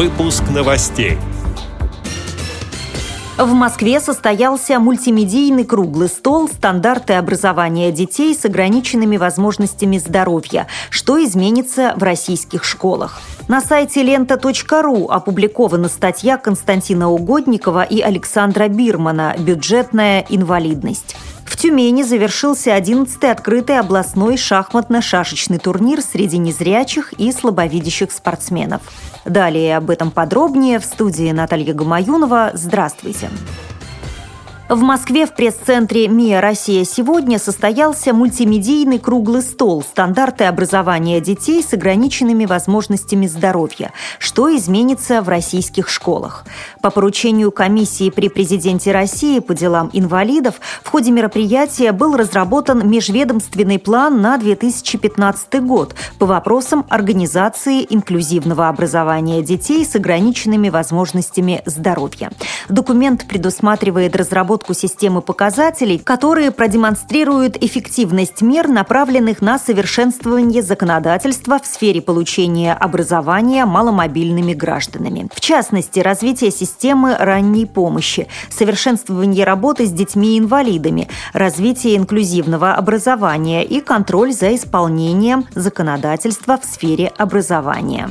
Выпуск новостей. В Москве состоялся мультимедийный круглый стол «Стандарты образования детей с ограниченными возможностями здоровья. Что изменится в российских школах?». На сайте лента.ру опубликована статья Константина Угодникова и Александра Бирмана «Бюджетная инвалидность». Тюмени завершился 11-й открытый областной шахматно-шашечный турнир среди незрячих и слабовидящих спортсменов. Далее об этом подробнее в студии Наталья Гамаюнова. Здравствуйте. Здравствуйте. В Москве в пресс-центре МИА «Россия сегодня» состоялся мультимедийный круглый стол «Стандарты образования детей с ограниченными возможностями здоровья. Что изменится в российских школах?». По поручению комиссии при президенте России по делам инвалидов в ходе мероприятия был разработан межведомственный план на 2015 год по вопросам организации инклюзивного образования детей с ограниченными возможностями здоровья. Документ предусматривает разработку разработку системы показателей, которые продемонстрируют эффективность мер, направленных на совершенствование законодательства в сфере получения образования маломобильными гражданами. В частности, развитие системы ранней помощи, совершенствование работы с детьми-инвалидами, развитие инклюзивного образования и контроль за исполнением законодательства в сфере образования.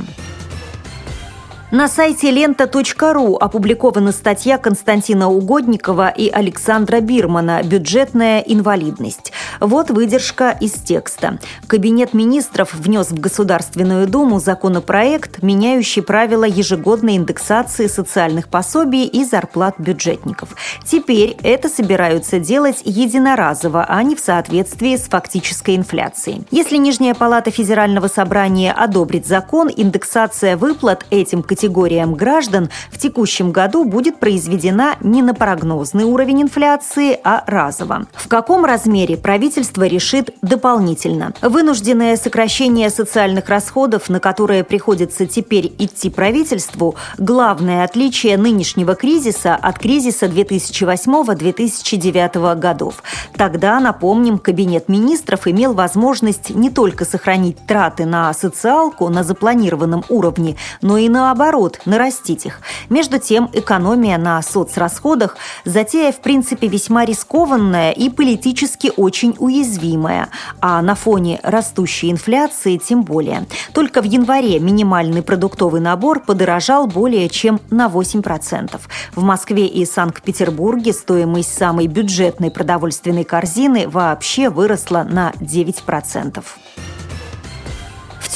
На сайте лента.ру опубликована статья Константина Угодникова и Александра Бирмана «Бюджетная инвалидность». Вот выдержка из текста. Кабинет министров внес в Государственную Думу законопроект, меняющий правила ежегодной индексации социальных пособий и зарплат бюджетников. Теперь это собираются делать единоразово, а не в соответствии с фактической инфляцией. Если Нижняя палата Федерального собрания одобрит закон, индексация выплат этим категориям категориям граждан в текущем году будет произведена не на прогнозный уровень инфляции, а разово. В каком размере правительство решит дополнительно? Вынужденное сокращение социальных расходов, на которые приходится теперь идти правительству, главное отличие нынешнего кризиса от кризиса 2008-2009 годов. Тогда, напомним, Кабинет министров имел возможность не только сохранить траты на социалку на запланированном уровне, но и наоборот наоборот, нарастить их. Между тем, экономия на соцрасходах – затея, в принципе, весьма рискованная и политически очень уязвимая, а на фоне растущей инфляции тем более. Только в январе минимальный продуктовый набор подорожал более чем на 8%. В Москве и Санкт-Петербурге стоимость самой бюджетной продовольственной корзины вообще выросла на 9%.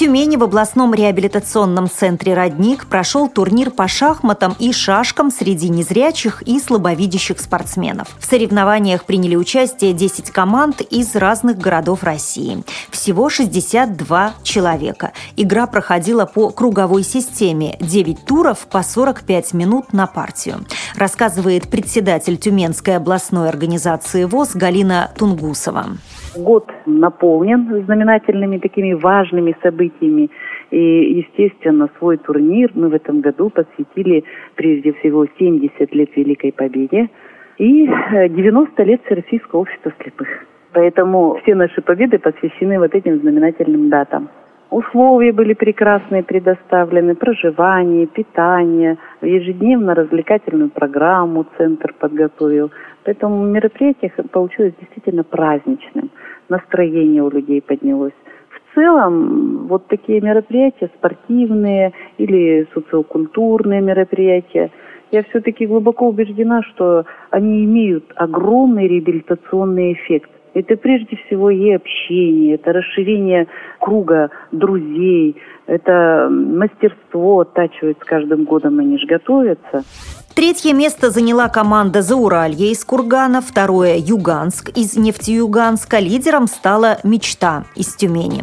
Тюмени в областном реабилитационном центре «Родник» прошел турнир по шахматам и шашкам среди незрячих и слабовидящих спортсменов. В соревнованиях приняли участие 10 команд из разных городов России. Всего 62 человека. Игра проходила по круговой системе – 9 туров по 45 минут на партию. Рассказывает председатель Тюменской областной организации ВОЗ Галина Тунгусова. Год наполнен знаменательными такими важными событиями. И, естественно, свой турнир мы в этом году посвятили прежде всего 70 лет Великой Победе и 90 лет Всероссийского общества слепых. Поэтому все наши победы посвящены вот этим знаменательным датам. Условия были прекрасные предоставлены, проживание, питание, ежедневно-развлекательную программу центр подготовил. Поэтому мероприятие получилось действительно праздничным настроение у людей поднялось. Целом, вот такие мероприятия, спортивные или социокультурные мероприятия, я все-таки глубоко убеждена, что они имеют огромный реабилитационный эффект. Это прежде всего и общение, это расширение круга друзей, это мастерство оттачивают с каждым годом, они же готовятся. Третье место заняла команда Зауралье из Кургана, второе – Юганск из Нефтеюганска. Лидером стала «Мечта» из Тюмени.